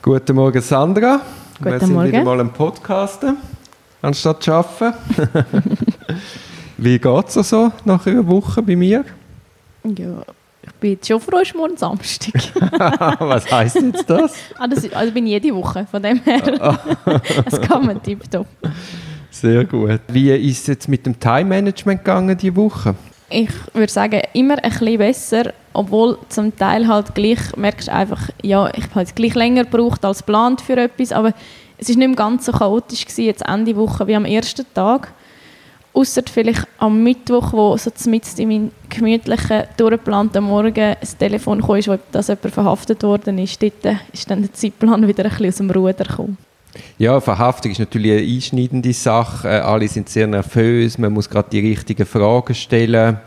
Guten Morgen, Sandra. Guten Wir sind Morgen. wieder mal am Podcasten, anstatt zu arbeiten. Wie geht es so nach einer Woche bei mir? Ja, ich bin jetzt schon froh, es ist morgen Samstag. Was heisst jetzt das? ah, das also bin ich jede Woche, von dem her. Es kann man tipptopp. Sehr gut. Wie ist es jetzt mit dem Time-Management gegangen diese Woche? Ich würde sagen, immer ein bisschen besser, obwohl zum Teil halt gleich, merkst einfach, ja, ich habe jetzt gleich länger gebraucht als geplant für etwas, aber es ist nicht ganz so chaotisch gewesen, jetzt Ende Woche wie am ersten Tag. Ausser vielleicht am Mittwoch, wo so mitten in meinem gemütlichen, durchgeplanten Morgen das Telefon kam, wo dass jemand verhaftet worden ist. Dort ist dann der Zeitplan wieder ein bisschen aus dem Ruder gekommen. Ja, Verhaftung ist natürlich eine einschneidende Sache. Äh, Alle sind sehr nervös. Man muss gerade die richtigen Fragen stellen,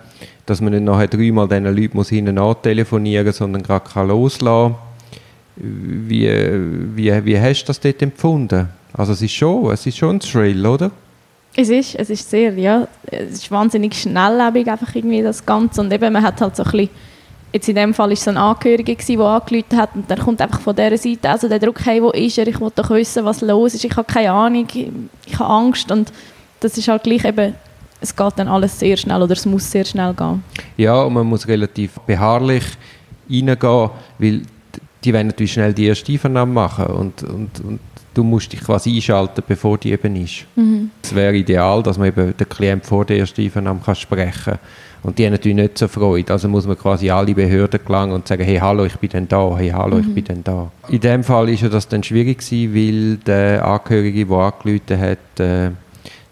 dass man nicht nachher dreimal diesen Leuten muss hinten telefonieren muss, sondern gerade kann loslassen wie, wie, wie hast du das dort empfunden? Also es ist schon, es ist schon ein Thrill, oder? Es ist, es ist sehr, ja, es ist wahnsinnig schnelllebig einfach irgendwie das Ganze und eben man hat halt so ein bisschen, jetzt in dem Fall ist es ein Angehöriger gewesen, der angerufen hat und dann kommt einfach von dieser Seite also der Druck, hey, wo ist er, ich will doch wissen, was los ist, ich habe keine Ahnung, ich habe Angst und das ist halt gleich eben, es geht dann alles sehr schnell oder es muss sehr schnell gehen. Ja, und man muss relativ beharrlich reingehen, weil die wollen natürlich schnell die erste Einvernahme machen und, und, und du musst dich quasi einschalten, bevor die eben ist. Es wäre ideal, dass man eben den Klient vor der ersten Einvernahme kann sprechen kann. Und die haben natürlich nicht so Freude. Also muss man quasi alle Behörden gelangen und sagen, hey, hallo, ich bin dann da, hey, hallo, ich bin dann da. In dem Fall ist ja das dann schwierig gewesen, weil der Angehörige, der angerufen hat, äh,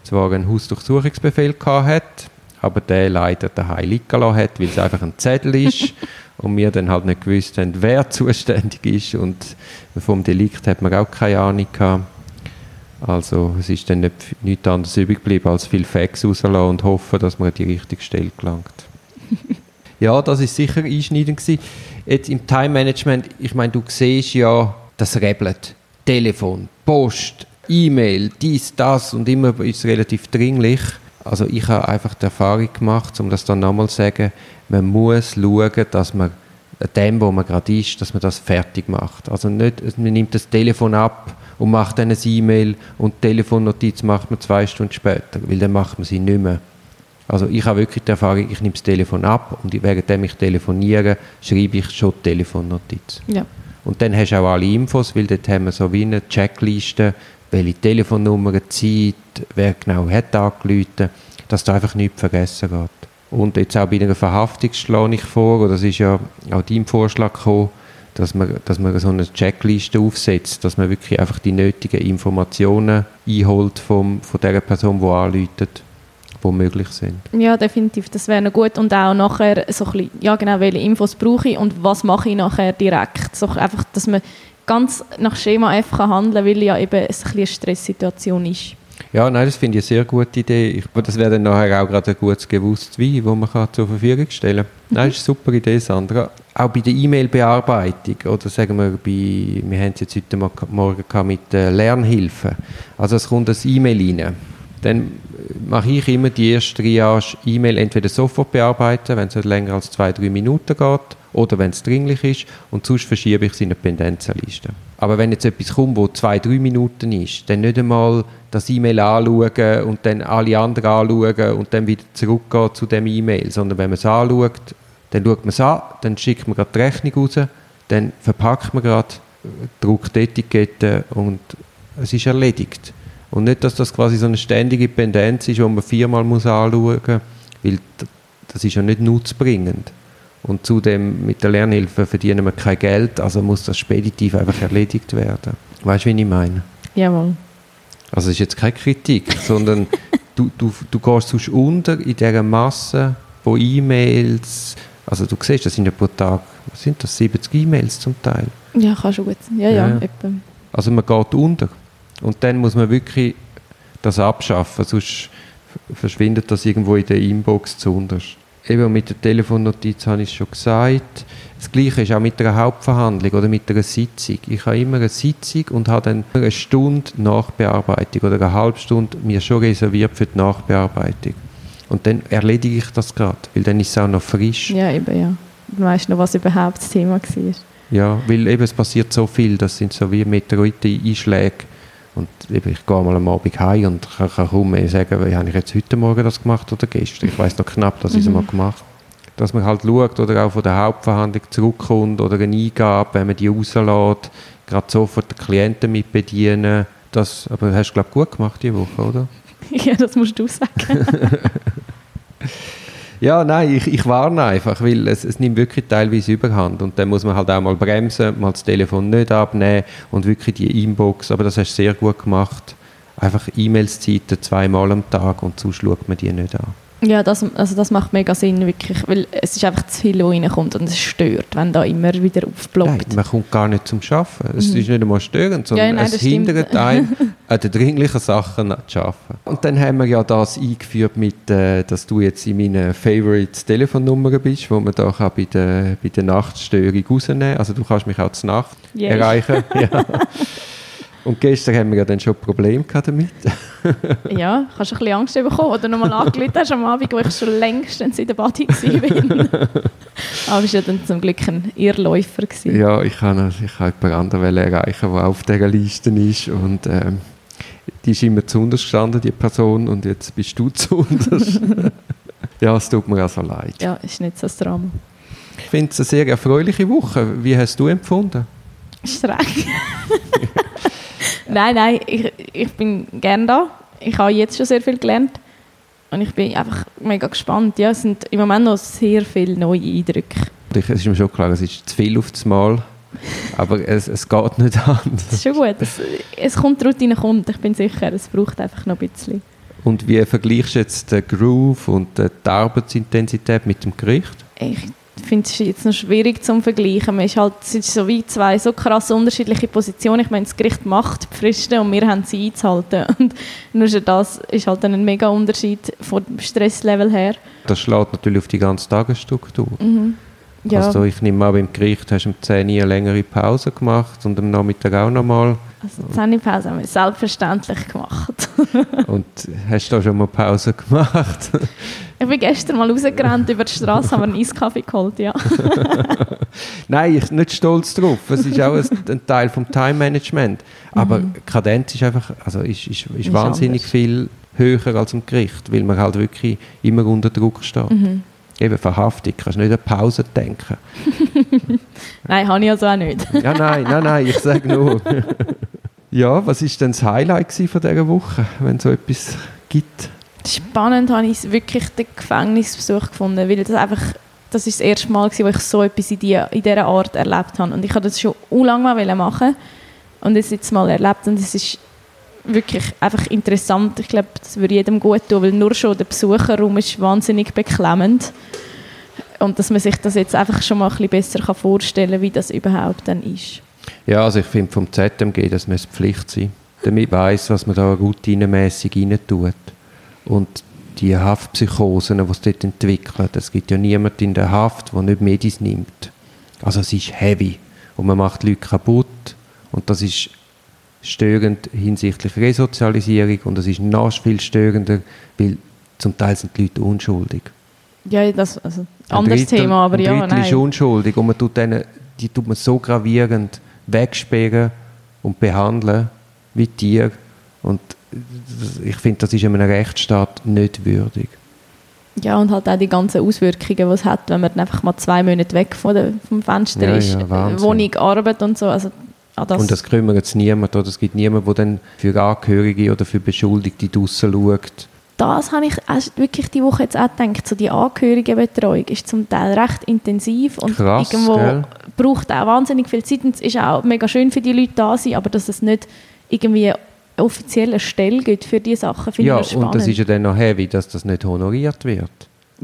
zwar einen Hausdurchsuchungsbefehl gehabt hat, aber der leider daheim liegen lassen hat, weil es einfach ein Zettel ist und wir dann halt nicht gewusst haben, wer zuständig ist und vom Delikt hat man auch keine Ahnung gehabt. Also es ist dann nicht, nichts anderes übrig geblieben, als viel Facts rauslassen und hoffen, dass man an die richtige Stelle gelangt. ja, das ist sicher einschneidend gewesen. Jetzt im Time-Management, ich meine, du siehst ja, das rebelt. Telefon, Post, E-Mail, dies, das und immer ist es relativ dringlich. Also ich habe einfach die Erfahrung gemacht, um das dann nochmal zu sagen, man muss schauen, dass man an dem, wo man gerade ist, dass man das fertig macht. Also nicht, man nimmt das Telefon ab und macht dann ein E-Mail und die Telefonnotiz macht man zwei Stunden später, weil dann macht man sie nicht mehr. Also ich habe wirklich die Erfahrung, ich nehme das Telefon ab und währenddem ich telefoniere, schreibe ich schon die Telefonnotiz. Ja. Und dann hast du auch alle Infos, weil dort haben wir so wie eine Checkliste, welche Telefonnummer, Zeit, wer genau hat angerufen, dass da einfach nichts vergessen geht. Und jetzt auch bei einer Verhaftung schlage ich vor, oder das ist ja auch dein Vorschlag gekommen, dass man, dass man so eine Checkliste aufsetzt, dass man wirklich einfach die nötigen Informationen einholt vom, von der Person, die anruft, die möglich sind. Ja, definitiv, das wäre gut. Und auch nachher so ein bisschen, ja genau, welche Infos brauche ich und was mache ich nachher direkt. So einfach, dass man ganz nach Schema F kann handeln weil ja eben es ein eine Stresssituation ist. Ja, nein, das finde ich eine sehr gute Idee. Ich, das wäre dann nachher auch gerade ein gutes gewusst Wein, das man kann zur Verfügung stellen kann. Nein, das ist eine super Idee, Sandra. Auch bei der E-Mail-Bearbeitung, oder sagen wir, bei, wir haben es jetzt heute Morgen mit äh, Lernhilfen. Also es kommt ein E-Mail rein. Dann mache ich immer die erste Triage E-Mail entweder sofort bearbeiten, wenn es länger als zwei, drei Minuten geht, oder wenn es dringlich ist, und sonst verschiebe ich es in eine Pendenzenliste. Aber wenn jetzt etwas kommt, wo zwei, drei Minuten ist, dann nicht einmal das E-Mail anschauen und dann alle anderen anschauen und dann wieder zurückgehen zu dem E-Mail, sondern wenn man es anschaut, dann schaut man es an, dann schickt man gerade die Rechnung raus, dann verpackt man gerade, druckt die Etikette und es ist erledigt. Und nicht, dass das quasi so eine ständige Pendenz ist, die man viermal muss anschauen muss, weil das ist ja nicht nutzbringend. Und zudem mit der Lernhilfe verdienen wir kein Geld, also muss das speditiv einfach erledigt werden. Weißt du, wie ich meine? Jawohl. Also es ist jetzt keine Kritik, sondern du, du, du gehst sonst unter in dieser Masse von E-Mails. Also du siehst, das sind ja pro Tag, was sind das, 70 E-Mails zum Teil. Ja, kann schon gut sein. Ja, ja, Ja. Also man geht unter. Und dann muss man wirklich das abschaffen, sonst verschwindet das irgendwo in der Inbox zuunterst. Eben mit der Telefonnotiz habe ich es schon gesagt. Das Gleiche ist auch mit einer Hauptverhandlung oder mit einer Sitzung. Ich habe immer eine Sitzung und habe dann eine Stunde Nachbearbeitung oder eine halbe Stunde mir schon reserviert für die Nachbearbeitung. Und dann erledige ich das gerade, weil dann ist es auch noch frisch. Ja, eben, ja. Du weißt noch, was überhaupt das Thema war. Ja, weil eben es passiert so viel, das sind so wie Meteoriten-Einschläge. Und eben, ich gehe mal am Abend heim und kann, kann kaum mehr sagen, wie habe ich jetzt heute Morgen das gemacht oder gestern. Ich weiß noch knapp, dass ich es Mhm. mal gemacht Dass man halt schaut oder auch von der Hauptverhandlung zurückkommt oder eine Eingabe, wenn man die rauslässt, gerade sofort den Klienten mit bedienen. Das, aber hast du, glaube ich, gut gemacht diese Woche, oder? ja, das musst du sagen. Ja, nein, ich, ich warne einfach, weil es, es nimmt wirklich teilweise überhand. Und dann muss man halt auch mal bremsen, mal das Telefon nicht abnehmen und wirklich die Inbox, aber das hast du sehr gut gemacht, einfach E-Mails-Zeiten zweimal am Tag und sonst schaut man die nicht an. Ja, das, also das macht mega Sinn, wirklich, weil es ist einfach zu viel, was reinkommt und es stört, wenn da immer wieder Nein, aufploppt. man kommt gar nicht zum Arbeiten. Es ist nicht einmal störend, sondern Mhm. Ja, nein, es das stimmt. hindert einen, an den dringlichen Sachen zu arbeiten. Und dann haben wir ja das eingeführt, mit, äh, dass du jetzt in meinen Favorites Telefonnummern bist, wo man da kann bei der, bei der Nachtstörung rausnehmen kann. Also du kannst mich auch zur Nacht Yay. erreichen. ja. Und gestern haben wir ja dann schon Probleme gehabt damit. Ja, hast du ein bisschen Angst bekommen, oder nochmal angerufen hast am Abend, wo ich schon längst in der Body war. Aber es war ja dann zum Glück ein Irrläufer. Gewesen. Ja, ich kann, ich kann jemand anderen erreichen, der auf dieser Liste ist. Und ähm, die ist immer zu gestanden, die Person, und jetzt bist du zu ja, es tut mir also leid. Ja, ist nicht so ein Drama. Ich finde es eine sehr erfreuliche Woche. Wie hast du empfunden? Streng. Nein, nein, ich, ich bin gerne da. Ich habe jetzt schon sehr viel gelernt. Und ich bin einfach mega gespannt. Ja, es sind im Moment noch sehr viele neue Eindrücke. Es ist mir schon klar, es ist zu viel auf das Mal. Aber es, es geht nicht Das anders. ist schon gut. Es, es kommt, die Routine kommt. Ich bin sicher, es braucht einfach noch ein bisschen. Und wie vergleichst du jetzt den Groove und die Arbeitsintensität mit dem Gericht? Ich finde es jetzt noch schwierig zum Vergleichen. Man ist halt, es ist so wie zwei so krass unterschiedliche Positionen. Ich meine, das Gericht macht die Fristen und wir haben sie einzuhalten. Und nur schon das ist halt ein mega Unterschied vom Stresslevel her. Das schlägt natürlich auf die ganze Tagesstruktur. Ja, Also ich nehme an, beim Gericht hast du um 10 Uhr eine längere Pause gemacht und am Nachmittag auch nochmal. also die Zähnepause haben wir selbstverständlich gemacht. Und hast du da schon mal Pause gemacht? Ich bin gestern mal rausgerannt über die Straße, habe einen Eiskaffee geholt, ja. Nein, ich bin nicht stolz drauf. Es ist auch ein, Teil vom Time-Management. Aber Kadenz ist einfach, also ist, ist, ist, Ist wahnsinnig anders. viel höher als im Gericht, weil man halt wirklich immer unter Druck steht. Eben Verhaftung, kannst nicht an Pause denken. Nein, habe ich also auch nicht. Ja, nein, nein, nein, ich sage nur. Ja, was ist denn das Highlight von dieser Woche, wenn es so etwas gibt? Spannend habe ich wirklich den Gefängnisbesuch gefunden, weil das einfach das ist das erste Mal, wo ich so etwas in, die, in dieser Art erlebt habe. Und ich habe das schon lange mal machen und es jetzt mal erlebt und es ist wirklich einfach interessant. Ich glaube, das würde jedem gut tun, weil nur schon der Besucherraum ist wahnsinnig beklemmend. Und dass man sich das jetzt einfach schon mal ein bisschen besser vorstellen kann, wie das überhaupt dann ist. Ja, also ich finde vom ZMG, das müsste Pflicht sein. Damit weiss, was man da routinemässig rein tut. Und die Haftpsychosen, die es dort entwickelt, es gibt ja niemanden in der Haft, der nicht Medis nimmt. Also es ist heavy und man macht Leute kaputt und das ist störend hinsichtlich Resozialisierung und es ist noch viel störender, weil zum Teil sind die Leute unschuldig. Ja, das also Ein anderes Drittel- Thema, aber ein ja, Drittel ist nein. unschuldig und man tut denen, die tut man so gravierend wegsperren und behandeln wie Tiere. Und ich finde, das ist in einem Rechtsstaat nicht würdig. Ja, und halt auch die ganzen Auswirkungen, die es hat, wenn man einfach mal zwei Monate weg von der, vom Fenster Ja, ist. ja. Wohnung, Arbeit und so. Also, an das, und das kümmert jetzt niemand. Oder es gibt niemanden, der dann für Angehörige oder für Beschuldigte draussen schaut. Das habe ich wirklich die Woche jetzt auch gedacht. So die Angehörigenbetreuung ist zum Teil recht intensiv und Krass, irgendwo gell? braucht auch wahnsinnig viel Zeit. Und es ist auch mega schön für die Leute da sein, aber dass es nicht irgendwie eine offizielle Stelle gibt für diese Sachen, finde Ja, ich spannend. und das ist ja dann noch heavy, dass das nicht honoriert wird.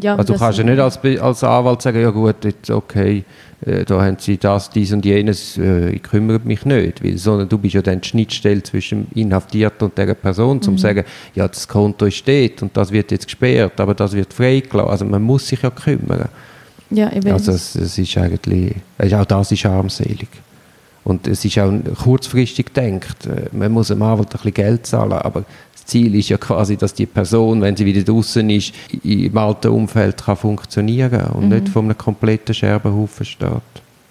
Ja, Also du kannst ja nicht als, als Anwalt sagen, ja gut, jetzt okay, äh, da haben sie das, dies und jenes, äh, ich kümmere mich nicht, weil, sondern du bist ja dann die Schnittstelle zwischen dem Inhaftierten und der Person, Mhm. zum zu sagen, ja das Konto ist dort und das wird jetzt gesperrt, aber das wird freigelassen. Also man muss sich ja kümmern. ja, eben. Also es, es ist eigentlich, also auch das ist armselig. Und es ist auch kurzfristig gedacht. Äh, Man muss dem Anwalt ein bisschen Geld zahlen, aber das Ziel ist ja quasi, dass die Person, wenn sie wieder draußen ist, im alten Umfeld kann funktionieren und Mhm. nicht vor einem kompletten Scherbenhaufen steht.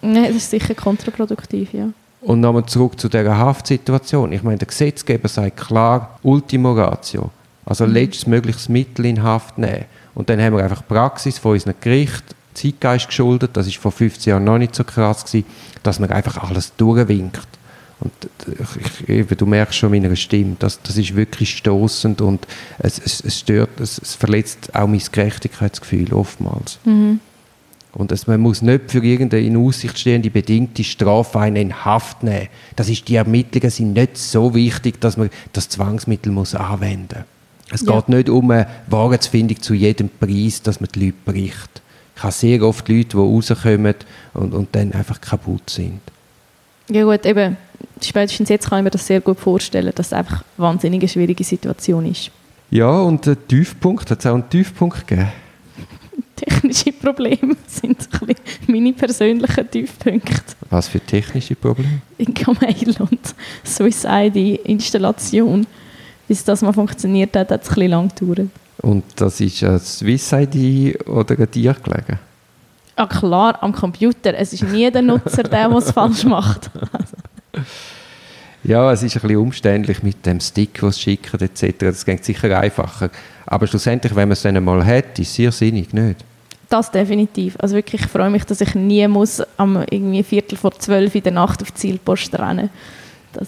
Nein, das ist sicher kontraproduktiv, ja. Und nochmal zurück zu dieser Haftsituation. Ich meine, der Gesetzgeber sagt klar, Ultimo Ratio. Also mhm. letztes mögliches Mittel in Haft nehmen. Und dann haben wir einfach Praxis von unserem Gericht, Zeitgeist geschuldet, das ist vor 15 Jahren noch nicht so krass gewesen, dass man einfach alles durchwinkt. Und ich, eben, du merkst schon meiner Stimme, das, das ist wirklich stoßend und es, es, es stört, es, es, verletzt auch mein Gerechtigkeitsgefühl oftmals. Mhm. Und es, man muss nicht für irgendeine in Aussicht stehende bedingte Strafe einen in Haft nehmen. Das ist, die Ermittlungen sind nicht so wichtig, dass man das Zwangsmittel muss anwenden muss. Es ja. geht nicht um eine Wahrheitsfindung zu jedem Preis, dass man die Leute bricht. Ich habe sehr oft Leute, die rauskommen und, und dann einfach kaputt sind. Ja gut, eben, spätestens jetzt kann ich mir das sehr gut vorstellen, dass es einfach eine wahnsinnig schwierige Situation ist. Ja, und der Tiefpunkt, hat es auch einen Tiefpunkt gegeben? Technische Probleme sind meine persönlichen Tiefpunkte. Was für technische Probleme? In Swiss ID Installation. Bis das mal funktioniert hat, hat es ein bisschen lang gedauert. Und das ist ein Swiss ID oder ein dir gelegen? Ah klar, am Computer. Es ist nie der Nutzer, der es falsch macht. ja, es ist ein bisschen umständlich mit dem Stick, was schicken etc. Das geht sicher einfacher. Aber schlussendlich, wenn man es dann mal hat, ist es sehr sinnig, nicht? Das definitiv. Also wirklich, ich freue mich, dass ich nie muss am irgendwie Viertel vor zwölf in der Nacht auf die Zielpost rennen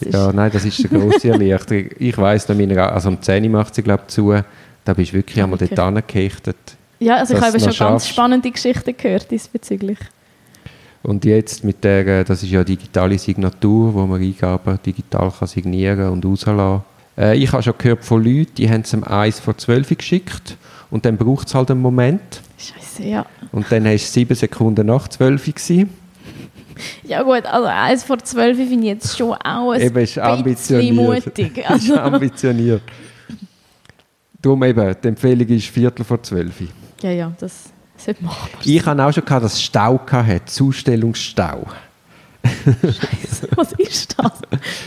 Ja, nein, das ist eine grosse Erleichterung. ich weiss, also um 10 Uhr macht sie, glaube ich, zu. Da bist du wirklich einmal dort angekechtet. Ja, also ich habe schon schaffst. ganz spannende Geschichten gehört diesbezüglich. Und jetzt mit der, das ist ja digitale Signatur, wo man Eingaben digital kann signieren und rauslassen äh, Ich habe schon gehört von Leuten, die haben es um 1 vor 12 geschickt und dann braucht es halt einen Moment. Scheiße, ja. Und dann war es 7 Sekunden nach 12 gewesen. Ja gut, also 1 vor 12 finde ich jetzt schon auch ein Eben, ist ambitioniert. mutig. Also. ist ambitioniert. Darum eben, die Empfehlung ist Viertel vor 12 Ja, ja, das sollte sein. Ich habe auch schon gehabt, dass es Stau hatte, Zustellungsstau. Scheiße, was ist das?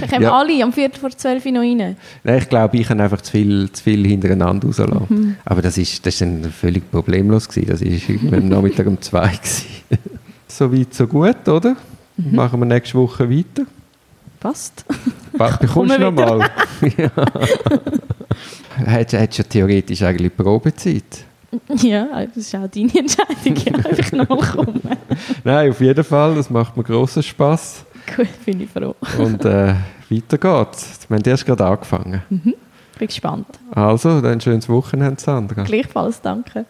Da kommen ja. alle am Viertel vor 12 noch rein. Nein, ich glaube, ich habe einfach zu viel, zu viel hintereinander rausgelassen. Mhm. Aber das ist, das ist dann völlig problemlos gewesen. Das war am Nachmittag um zwei. so weit, so gut, oder? Mhm. Machen wir nächste Woche weiter. Passt. Bekommst du noch mal? ja. Hättest du theoretisch eigentlich Probezeit? Ja, das ist auch deine Entscheidung, ja, einfach nochmal kommen. Nein, auf jeden Fall, das macht mir grossen Spass. Gut, bin ich froh. Und äh, weiter geht's. Wir haben erst gerade angefangen. Mhm. Bin gespannt. Also, dann schönes Wochenende, Sandra. Gleichfalls, danke.